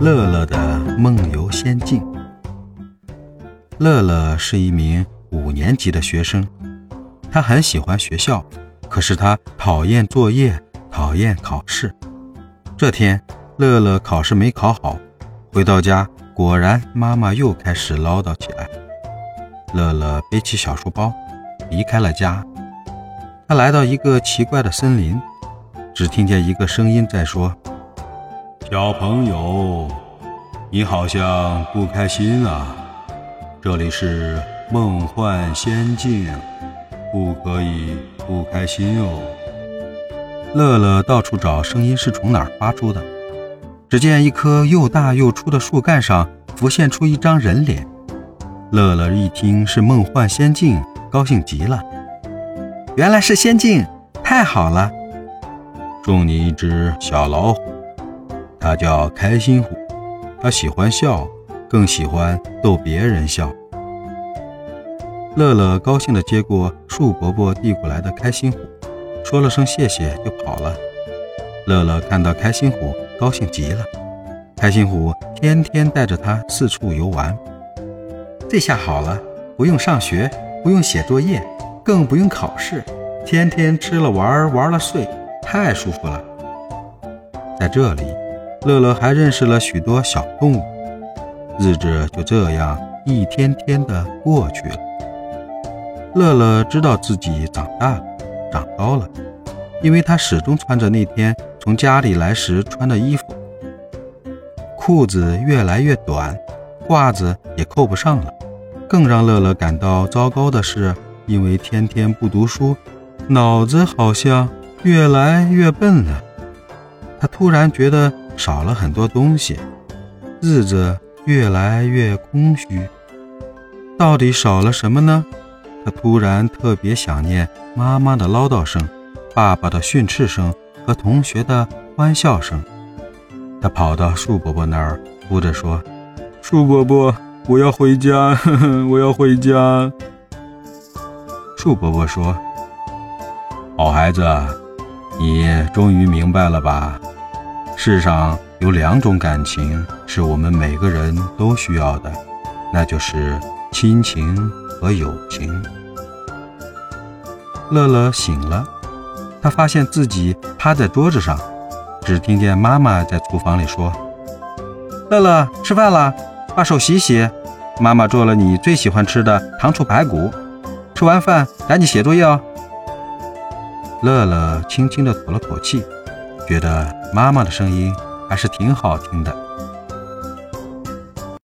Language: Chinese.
乐乐的梦游仙境。乐乐是一名五年级的学生，他很喜欢学校，可是他讨厌作业，讨厌考试。这天，乐乐考试没考好，回到家，果然妈妈又开始唠叨起来。乐乐背起小书包，离开了家。他来到一个奇怪的森林，只听见一个声音在说：“小朋友，你好像不开心啊。”这里是梦幻仙境，不可以不开心哦。乐乐到处找声音是从哪儿发出的，只见一棵又大又粗的树干上浮现出一张人脸。乐乐一听是梦幻仙境，高兴极了。原来是仙境，太好了！送你一只小老虎，它叫开心虎，它喜欢笑。更喜欢逗别人笑。乐乐高兴地接过树伯伯递过来的开心虎，说了声谢谢就跑了。乐乐看到开心虎，高兴极了。开心虎天天带着他四处游玩。这下好了，不用上学，不用写作业，更不用考试，天天吃了玩，玩了睡，太舒服了。在这里，乐乐还认识了许多小动物。日子就这样一天天的过去了。乐乐知道自己长大了，长高了，因为他始终穿着那天从家里来时穿的衣服。裤子越来越短，褂子也扣不上了。更让乐乐感到糟糕的是，因为天天不读书，脑子好像越来越笨了。他突然觉得少了很多东西，日子。越来越空虚，到底少了什么呢？他突然特别想念妈妈的唠叨声、爸爸的训斥声和同学的欢笑声。他跑到树伯伯那儿，哭着说：“树伯伯，我要回家，呵呵，我要回家。”树伯伯说：“好孩子，你终于明白了吧？世上……”有两种感情是我们每个人都需要的，那就是亲情和友情。乐乐醒了，他发现自己趴在桌子上，只听见妈妈在厨房里说：“乐乐，吃饭了，把手洗洗。妈妈做了你最喜欢吃的糖醋排骨，吃完饭赶紧写作业哦。”乐乐轻轻地吐了口气，觉得妈妈的声音。还是挺好听的。